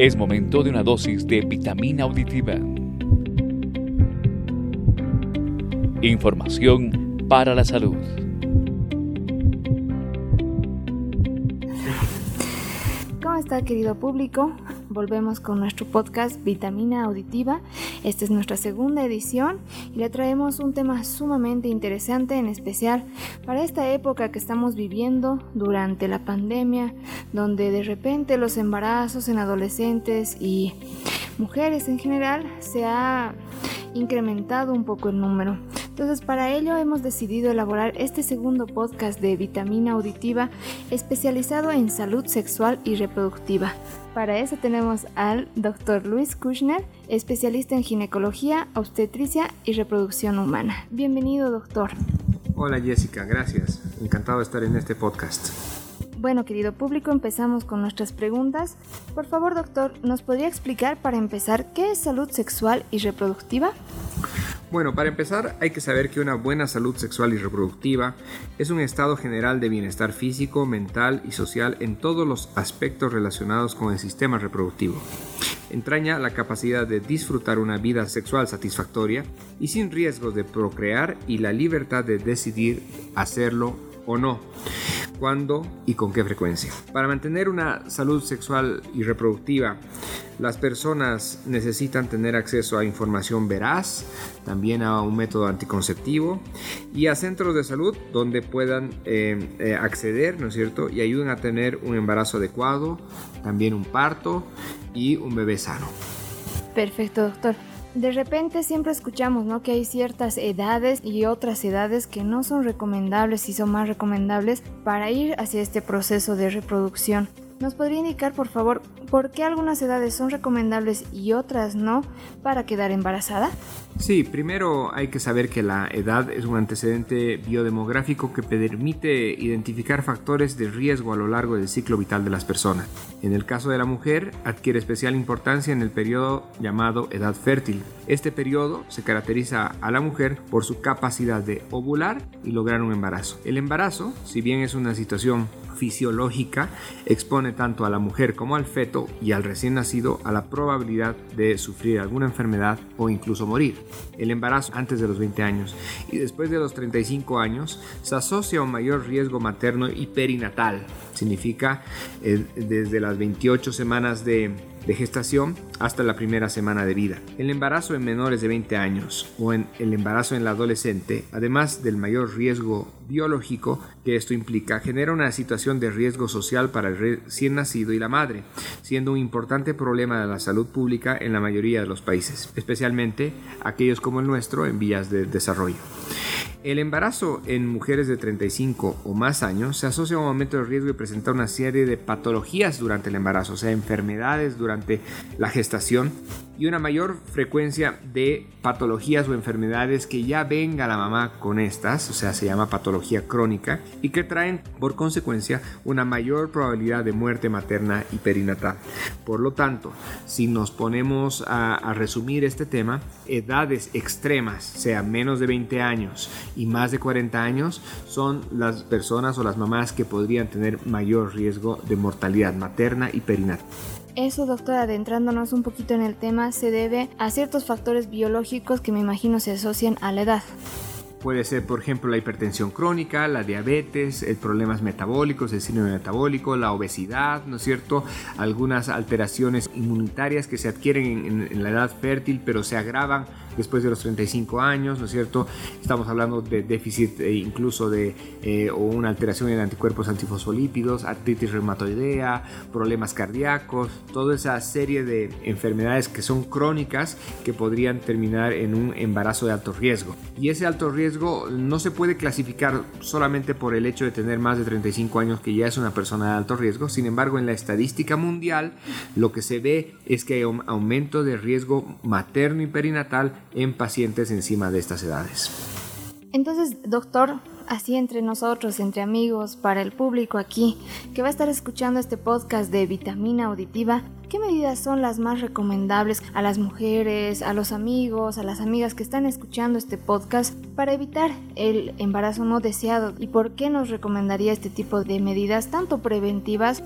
Es momento de una dosis de vitamina auditiva. Información para la salud. ¿Cómo está querido público? Volvemos con nuestro podcast Vitamina Auditiva. Esta es nuestra segunda edición y le traemos un tema sumamente interesante, en especial para esta época que estamos viviendo durante la pandemia, donde de repente los embarazos en adolescentes y mujeres en general se ha incrementado un poco el número. Entonces para ello hemos decidido elaborar este segundo podcast de vitamina auditiva especializado en salud sexual y reproductiva. Para eso tenemos al Dr. Luis Kushner, especialista en ginecología, obstetricia y reproducción humana. Bienvenido, doctor. Hola Jessica, gracias. Encantado de estar en este podcast. Bueno, querido público, empezamos con nuestras preguntas. Por favor, doctor, ¿nos podría explicar para empezar qué es salud sexual y reproductiva? Bueno, para empezar hay que saber que una buena salud sexual y reproductiva es un estado general de bienestar físico, mental y social en todos los aspectos relacionados con el sistema reproductivo. Entraña la capacidad de disfrutar una vida sexual satisfactoria y sin riesgos de procrear y la libertad de decidir hacerlo o no cuándo y con qué frecuencia. Para mantener una salud sexual y reproductiva, las personas necesitan tener acceso a información veraz, también a un método anticonceptivo y a centros de salud donde puedan eh, eh, acceder, ¿no es cierto? Y ayuden a tener un embarazo adecuado, también un parto y un bebé sano. Perfecto, doctor de repente siempre escuchamos ¿no? que hay ciertas edades y otras edades que no son recomendables y son más recomendables para ir hacia este proceso de reproducción. ¿Nos podría indicar, por favor, por qué algunas edades son recomendables y otras no para quedar embarazada? Sí, primero hay que saber que la edad es un antecedente biodemográfico que permite identificar factores de riesgo a lo largo del ciclo vital de las personas. En el caso de la mujer, adquiere especial importancia en el periodo llamado edad fértil. Este periodo se caracteriza a la mujer por su capacidad de ovular y lograr un embarazo. El embarazo, si bien es una situación fisiológica expone tanto a la mujer como al feto y al recién nacido a la probabilidad de sufrir alguna enfermedad o incluso morir. El embarazo antes de los 20 años y después de los 35 años se asocia a un mayor riesgo materno y perinatal. Significa eh, desde las 28 semanas de de gestación hasta la primera semana de vida. El embarazo en menores de 20 años o en el embarazo en la adolescente, además del mayor riesgo biológico que esto implica, genera una situación de riesgo social para el recién nacido y la madre, siendo un importante problema de la salud pública en la mayoría de los países, especialmente aquellos como el nuestro en vías de desarrollo. El embarazo en mujeres de 35 o más años se asocia a un aumento de riesgo de presentar una serie de patologías durante el embarazo, o sea, enfermedades durante la gestación y una mayor frecuencia de patologías o enfermedades que ya venga la mamá con estas, o sea, se llama patología crónica, y que traen por consecuencia una mayor probabilidad de muerte materna y perinatal. Por lo tanto, si nos ponemos a, resumir este tema, edades extremas, sea menos de 20 años y más de 40 años, son las personas o las mamás que podrían tener mayor riesgo de mortalidad materna y perinatal. Eso, doctora, adentrándonos un poquito en el tema, se debe a ciertos factores biológicos que me imagino se asocian a la edad. Puede ser, por ejemplo, la hipertensión crónica, la diabetes, el problemas metabólicos, el síndrome metabólico, la obesidad, ¿no es cierto? Algunas alteraciones inmunitarias que se adquieren en, en, la edad fértil, pero se agravan después de los 35 años, ¿no es cierto? Estamos hablando de déficit eh, incluso de eh, o una alteración en anticuerpos antifosfolípidos, artritis reumatoidea, problemas cardíacos, toda esa serie de enfermedades que son crónicas que podrían terminar en un embarazo de alto riesgo. Y ese alto riesgo no se puede clasificar solamente por el hecho de tener más de 35 años que ya es una persona de alto riesgo, sin embargo en la estadística mundial lo que se ve es que hay un aumento de riesgo materno y perinatal en pacientes encima de estas edades. Entonces, doctor, así entre nosotros, entre amigos, para el público aquí, que va a estar escuchando este podcast de vitamina auditiva, ¿qué medidas son las más recomendables a las mujeres, a los amigos, a las amigas que están escuchando este podcast para evitar el embarazo no deseado? ¿Y por qué nos recomendaría este tipo de medidas tanto preventivas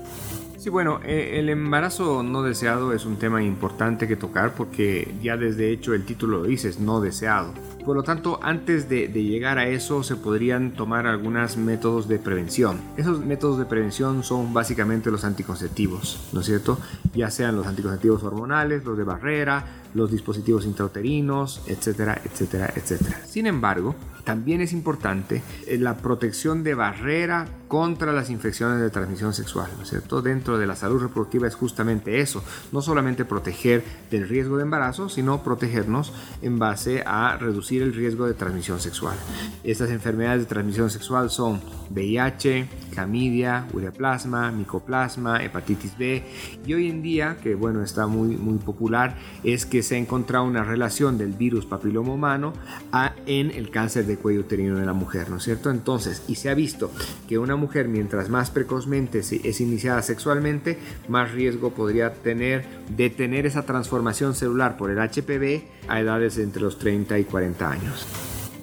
Sí, bueno, eh, el embarazo no deseado es un tema importante que tocar porque ya desde hecho el título lo dice, es no deseado. Por lo tanto, antes de, llegar a eso se podrían tomar algunos métodos de prevención. Esos métodos de prevención son básicamente los anticonceptivos, ¿no es cierto? Ya sean los anticonceptivos hormonales, los de barrera, los dispositivos intrauterinos, etcétera, etcétera, etcétera. Sin embargo, también es importante eh, la protección de barrera contra las infecciones de transmisión sexual, ¿no? Dentro de la salud reproductiva es justamente eso, no solamente proteger del riesgo de embarazo, sino protegernos en base a reducir el riesgo de transmisión sexual. Estas enfermedades de transmisión sexual son VIH, clamidia, ureaplasma, micoplasma, hepatitis B y hoy en día, que bueno, está muy, muy popular, es que se ha encontrado una relación del virus papiloma humano a, en el cáncer de cuello uterino de la mujer, ¿no es cierto? Entonces, y se ha visto que una mujer mientras más precozmente es iniciada sexualmente, más riesgo podría tener de tener esa transformación celular por el HPV a edades entre los 30 y 40 años.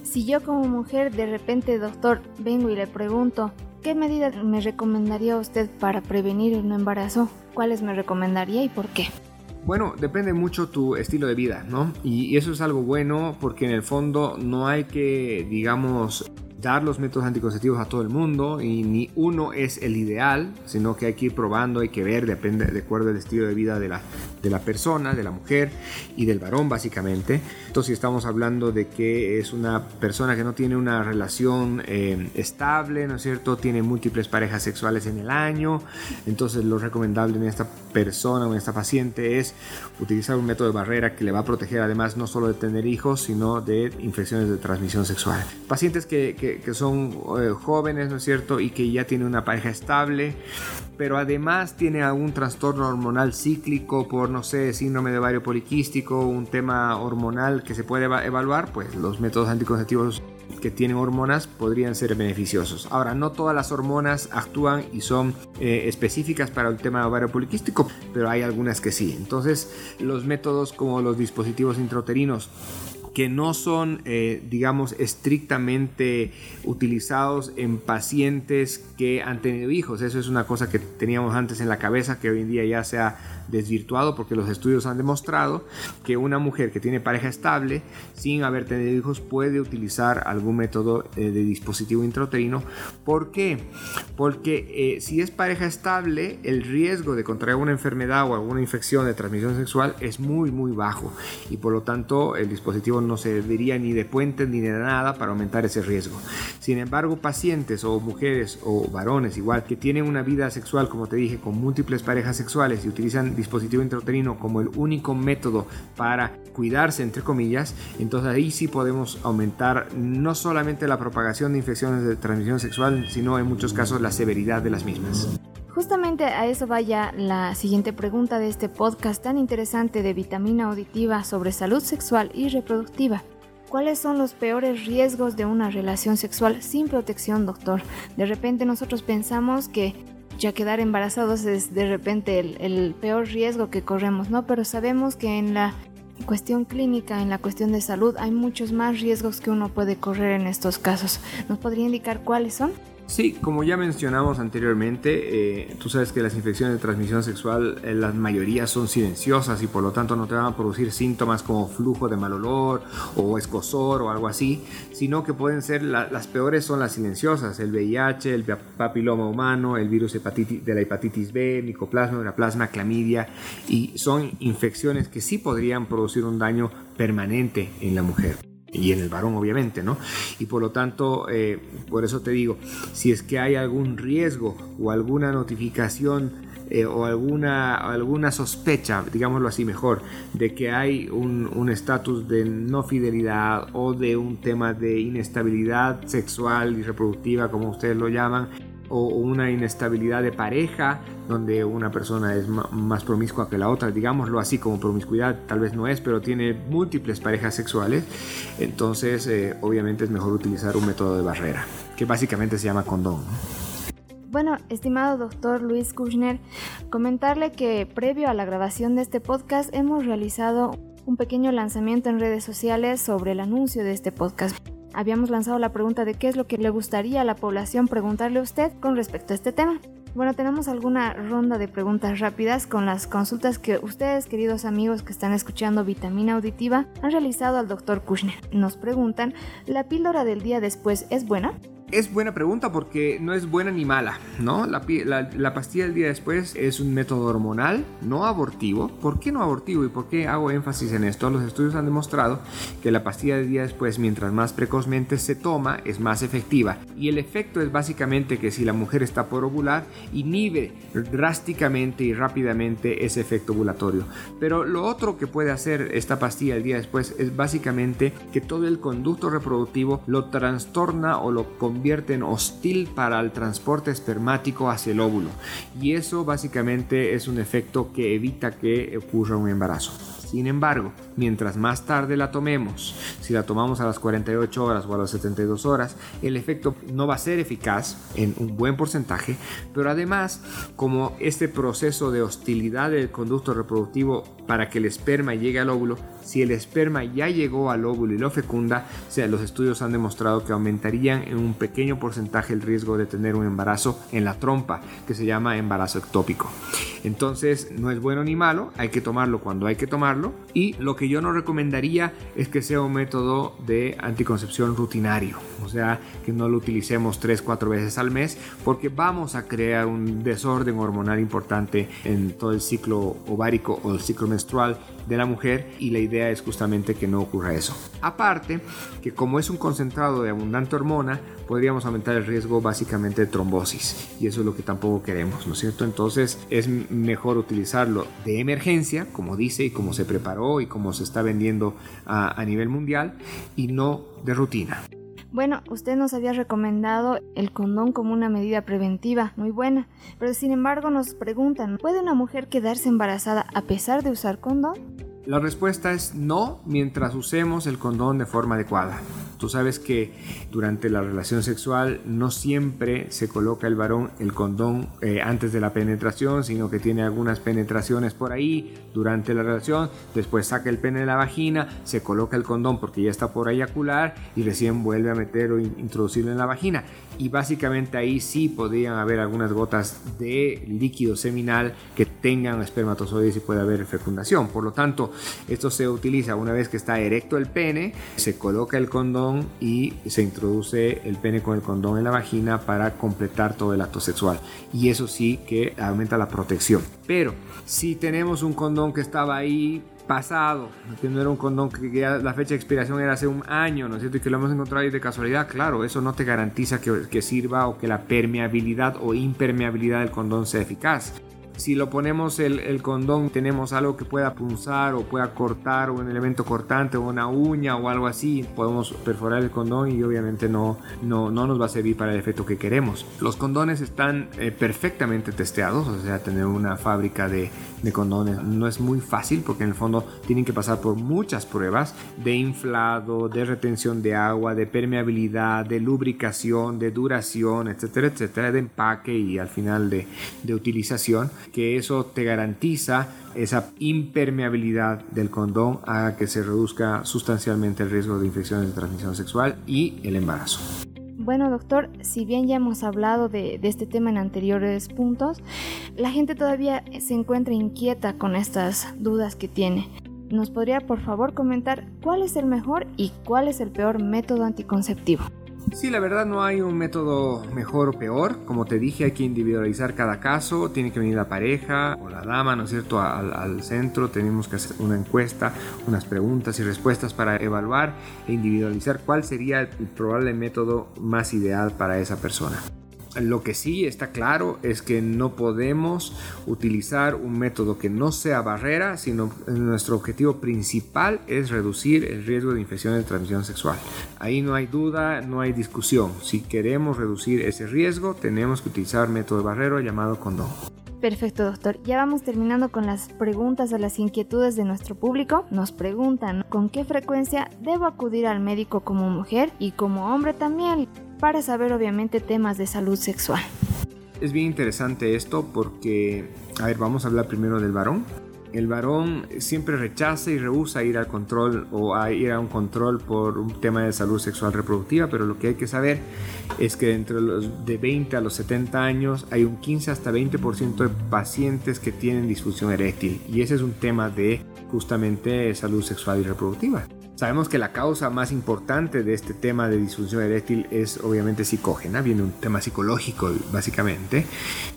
Si yo como mujer de repente, doctor, vengo y le pregunto, ¿qué medidas me recomendaría usted para prevenir un embarazo? ¿Cuáles me recomendaría y por qué? Bueno, depende mucho tu estilo de vida, ¿no? Y eso es algo bueno porque en el fondo no hay que, digamos, dar los métodos anticonceptivos a todo el mundo y ni uno es el ideal, sino que hay que ir probando, hay que ver, depende de acuerdo al estilo de vida de la, de la persona, de la mujer y del varón básicamente. Entonces estamos hablando de que es una persona que no tiene una relación eh, estable, ¿no es cierto? Tiene múltiples parejas sexuales en el año, entonces lo recomendable en esta persona o en esta paciente es utilizar un método de barrera que le va a proteger además no solo de tener hijos, sino de infecciones de transmisión sexual. Pacientes que, que son eh, jóvenes, ¿no es cierto? Y que ya tiene una pareja estable, pero además tiene algún trastorno hormonal cíclico por, no sé, síndrome de ovario poliquístico, un tema hormonal que se puede evaluar, pues los métodos anticonceptivos que tienen hormonas podrían ser beneficiosos. Ahora, no todas las hormonas actúan y son eh, específicas para el tema de ovario poliquístico, pero hay algunas que sí. Entonces, los métodos como los dispositivos intrauterinos que no son, eh, digamos, estrictamente utilizados en pacientes que han tenido hijos. Eso es una cosa que teníamos antes en la cabeza, que hoy en día ya se ha desvirtuado porque los estudios han demostrado que una mujer que tiene pareja estable sin haber tenido hijos puede utilizar algún método eh, de dispositivo intrauterino. ¿Por qué? Porque eh, si es pareja estable, el riesgo de contraer una enfermedad o alguna infección de transmisión sexual es muy, muy bajo y por lo tanto el dispositivo no serviría ni de puente ni de nada para aumentar ese riesgo. Sin embargo, pacientes o mujeres o varones igual que tienen una vida sexual, como te dije, con múltiples parejas sexuales y utilizan dispositivo intrauterino como el único método para cuidarse, entre comillas, entonces ahí sí podemos aumentar no solamente la propagación de infecciones de transmisión sexual, sino en muchos casos la severidad de las mismas. Justamente a eso vaya la siguiente pregunta de este podcast tan interesante de vitamina auditiva sobre salud sexual y reproductiva. ¿Cuáles son los peores riesgos de una relación sexual sin protección, doctor? De repente nosotros pensamos que ya quedar embarazados es de repente el, peor riesgo que corremos, ¿no? Pero sabemos que en la cuestión clínica, en la cuestión de salud, hay muchos más riesgos que uno puede correr en estos casos. ¿Nos podría indicar cuáles son? Sí, como ya mencionamos anteriormente, eh, tú sabes que las infecciones de transmisión sexual, eh, la mayoría son silenciosas y por lo tanto no te van a producir síntomas como flujo de mal olor o escosor o algo así, sino que pueden ser las peores son las silenciosas, el VIH, el papiloma humano, el virus hepatitis, de la hepatitis B, micoplasma, plasma, clamidia y son infecciones que sí podrían producir un daño permanente en la mujer y en el varón obviamente, ¿no? Y por lo tanto, eh, por eso te digo, si es que hay algún riesgo o alguna notificación eh, o alguna, alguna sospecha, digámoslo así mejor, de que hay un estatus de no fidelidad o de un tema de inestabilidad sexual y reproductiva, como ustedes lo llaman, o una inestabilidad de pareja, donde una persona es más promiscua que la otra, digámoslo así como promiscuidad, tal vez no es, pero tiene múltiples parejas sexuales, entonces eh, obviamente es mejor utilizar un método de barrera, que básicamente se llama condón. Bueno, estimado doctor Luis Kushner, comentarle que previo a la grabación de este podcast hemos realizado un pequeño lanzamiento en redes sociales sobre el anuncio de este podcast. Habíamos lanzado la pregunta de qué es lo que le gustaría a la población preguntarle a usted con respecto a este tema. Bueno, tenemos alguna ronda de preguntas rápidas con las consultas que ustedes, queridos amigos que están escuchando Vitamina Auditiva, han realizado al doctor Kushner. Nos preguntan, ¿la píldora del día después es buena? Es buena pregunta porque no es buena ni mala, ¿no? La, la, pastilla del día después es un método hormonal, no abortivo. ¿Por qué no abortivo y por qué hago énfasis en esto? Los estudios han demostrado que la pastilla del día después, mientras más precozmente se toma, es más efectiva. Y el efecto es básicamente que si la mujer está por ovular, inhibe drásticamente y rápidamente ese efecto ovulatorio. Pero lo otro que puede hacer esta pastilla el día después es básicamente que todo el conducto reproductivo lo trastorna o lo convierte convierte en hostil para el transporte espermático hacia el óvulo. Y eso básicamente es un efecto que evita que ocurra un embarazo. Sin embargo, mientras más tarde la tomemos, si la tomamos a las 48 horas o a las 72 horas, el efecto no va a ser eficaz en un buen porcentaje, pero además, como este proceso de hostilidad del conducto reproductivo para que el esperma llegue al óvulo, si el esperma ya llegó al óvulo y lo fecunda, sea, los estudios han demostrado que aumentarían en un pequeño porcentaje el riesgo de tener un embarazo en la trompa, que se llama embarazo ectópico. Entonces, no es bueno ni malo, hay que tomarlo cuando hay que tomarlo y lo que yo no recomendaría es que sea un método de anticoncepción rutinario, o sea, que no lo utilicemos 3-4 veces al mes porque vamos a crear un desorden hormonal importante en todo el ciclo ovárico o el ciclo menstrual de la mujer y la idea es justamente que no ocurra eso. Aparte, que como es un concentrado de abundante hormona, podríamos aumentar el riesgo básicamente de trombosis y eso es lo que tampoco queremos, ¿no es cierto? Entonces es mejor utilizarlo de emergencia, como dice y como se preparó y como se está vendiendo a, a nivel mundial y no de rutina. Bueno, usted nos había recomendado el condón como una medida preventiva, muy buena, pero sin embargo nos preguntan, ¿puede una mujer quedarse embarazada a pesar de usar condón? La respuesta es no mientras usemos el condón de forma adecuada. Tú sabes que durante la relación sexual no siempre se coloca el varón el condón eh, antes de la penetración, sino que tiene algunas penetraciones por ahí durante la relación, después saca el pene de la vagina, se coloca el condón porque ya está por eyacular y recién vuelve a meter o introducirlo en la vagina. Y básicamente ahí sí podrían haber algunas gotas de líquido seminal que tengan espermatozoides y puede haber fecundación. Por lo tanto, esto se utiliza una vez que está erecto el pene, se coloca el condón y se introduce el pene con el condón en la vagina para completar todo el acto sexual. Y eso sí que aumenta la protección. Pero si tenemos un condón que estaba ahí pasado, que no era un condón que ya la fecha de expiración era hace un año, ¿no es cierto? Y que lo hemos encontrado ahí de casualidad, claro, eso no te garantiza que, que sirva o que la permeabilidad o impermeabilidad del condón sea eficaz si lo ponemos el, condón, tenemos algo que pueda punzar o pueda cortar o un elemento cortante o una uña o algo así, podemos perforar el condón y obviamente no, no, no nos va a servir para el efecto que queremos. Los condones están eh, perfectamente testeados, o sea, tener una fábrica de, de condones no es muy fácil porque en el fondo tienen que pasar por muchas pruebas de inflado, de retención de agua, de permeabilidad, de lubricación, de duración, etcétera, etcétera, de empaque y al final de, de utilización que eso te garantiza esa impermeabilidad del condón a que se reduzca sustancialmente el riesgo de infecciones de transmisión sexual y el embarazo. Bueno, doctor, si bien ya hemos hablado de, de, este tema en anteriores puntos, la gente todavía se encuentra inquieta con estas dudas que tiene. ¿Nos podría por favor comentar cuál es el mejor y cuál es el peor método anticonceptivo? Sí, la verdad no hay un método mejor o peor. Como te dije, hay que individualizar cada caso. Tiene que venir la pareja o la dama, ¿no es cierto?, al, centro. Tenemos que hacer una encuesta, unas preguntas y respuestas para evaluar e individualizar cuál sería el probable método más ideal para esa persona. Lo que sí está claro es que no podemos utilizar un método que no sea barrera, sino nuestro objetivo principal es reducir el riesgo de infecciones de transmisión sexual. Ahí no hay duda, no hay discusión. Si queremos reducir ese riesgo, tenemos que utilizar método barrero llamado condón. Perfecto, doctor. Ya vamos terminando con las preguntas o las inquietudes de nuestro público. Nos preguntan con qué frecuencia debo acudir al médico como mujer y como hombre también para saber obviamente temas de salud sexual. Es bien interesante esto porque, a ver, vamos a hablar primero del varón. El varón siempre rechaza y rehúsa ir al control o a ir a un control por un tema de salud sexual reproductiva, pero lo que hay que saber es que entre los de 20 a los 70 años hay un 15 hasta 20% de pacientes que tienen disfunción eréctil y ese es un tema de justamente salud sexual y reproductiva. Sabemos que la causa más importante de este tema de disfunción eréctil es obviamente psicógena, viene un tema psicológico básicamente,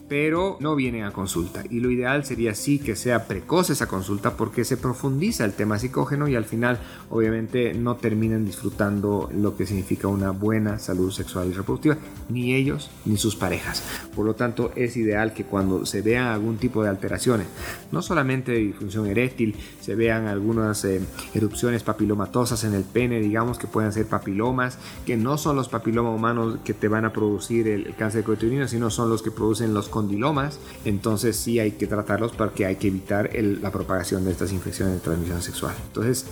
pero no vienen a consulta. Y lo ideal sería sí que sea precoz esa consulta porque se profundiza el tema psicógeno y al final obviamente no terminan disfrutando lo que significa una buena salud sexual y reproductiva, ni ellos ni sus parejas. Por lo tanto, es ideal que cuando se vean algún tipo de alteraciones, no solamente de disfunción eréctil, se vean algunas eh, erupciones papilomatosas en el pene, digamos que pueden ser papilomas, que no son los papilomas humanos que te van a producir el, cáncer de sino son los que producen los condilomas, entonces sí hay que tratarlos porque hay que evitar la propagación de estas infecciones de transmisión sexual. Entonces,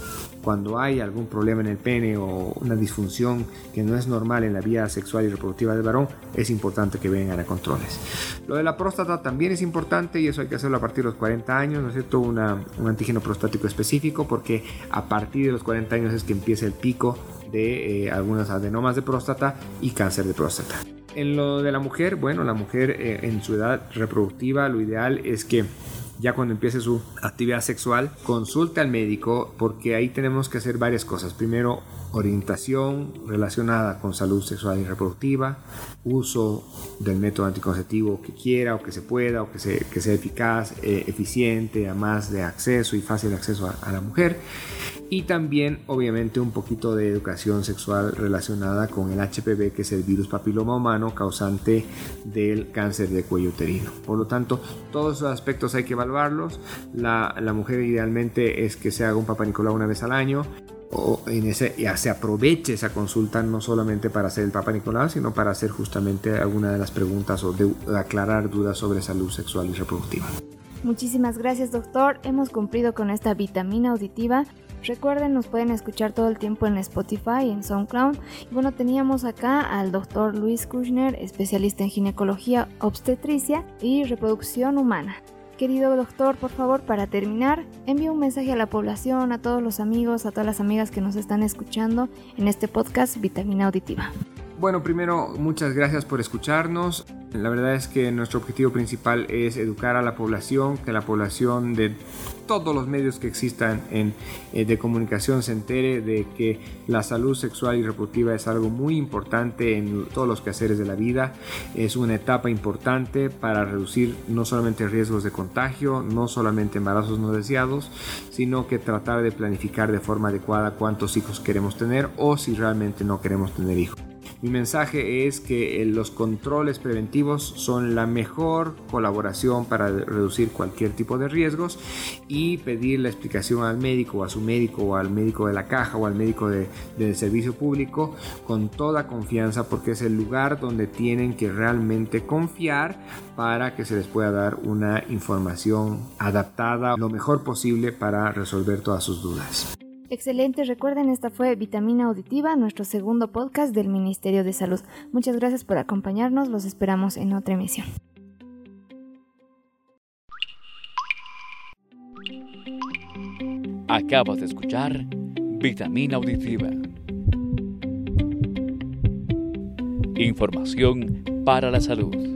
cuando hay algún problema en el pene o una disfunción que no es normal en la vida sexual y reproductiva del varón, es importante que vengan a controles. Lo de la próstata también es importante y eso hay que hacerlo a partir de los 40 años, ¿no es cierto? un antígeno prostático específico porque a partir de los 40 años es que empieza el pico de eh, algunos adenomas de próstata y cáncer de próstata. En lo de la mujer, bueno, la mujer eh, en su edad reproductiva, lo ideal es que ya cuando empiece su actividad sexual, consulte al médico porque ahí tenemos que hacer varias cosas. Primero, orientación relacionada con salud sexual y reproductiva, uso del método anticonceptivo que quiera o que se pueda o que, sea eficaz, eh, eficiente, a más de acceso y fácil acceso a la mujer y también obviamente un poquito de educación sexual relacionada con el HPV que es el virus papiloma humano causante del cáncer de cuello uterino. Por lo tanto, todos esos aspectos hay que evaluarlos. La, la mujer idealmente es que se haga un papá Nicolau una vez al año o en ese, ya se aproveche esa consulta no solamente para hacer el Papa Nicolau, sino para hacer justamente alguna de las preguntas o aclarar dudas sobre salud sexual y reproductiva. Muchísimas gracias doctor, hemos cumplido con esta vitamina auditiva Recuerden, nos pueden escuchar todo el tiempo en Spotify, en SoundCloud. Y bueno, teníamos acá al doctor Luis Kushner, especialista en ginecología obstetricia y reproducción humana. Querido doctor, por favor, para terminar, envíe un mensaje a la población, a todos los amigos, a todas las amigas que nos están escuchando en este podcast Vitamina Auditiva. Bueno, primero, muchas gracias por escucharnos. La verdad es que nuestro objetivo principal es educar a la población, que la población de todos los medios que existan en, eh, de comunicación se entere de que la salud sexual y reproductiva es algo muy importante en todos los quehaceres de la vida. Es una etapa importante para reducir no solamente riesgos de contagio, no solamente embarazos no deseados, sino que tratar de planificar de forma adecuada cuántos hijos queremos tener o si realmente no queremos tener hijos. Mi mensaje es que eh, los controles preventivos son la mejor colaboración para reducir cualquier tipo de riesgos y pedir la explicación al médico a su médico o al médico de la caja o al médico de, del servicio público con toda confianza porque es el lugar donde tienen que realmente confiar para que se les pueda dar una información adaptada lo mejor posible para resolver todas sus dudas. Excelente, recuerden, esta fue Vitamina Auditiva, nuestro segundo podcast del Ministerio de Salud. Muchas gracias por acompañarnos, los esperamos en otra emisión. Acabas de escuchar Vitamina Auditiva. Información para la salud.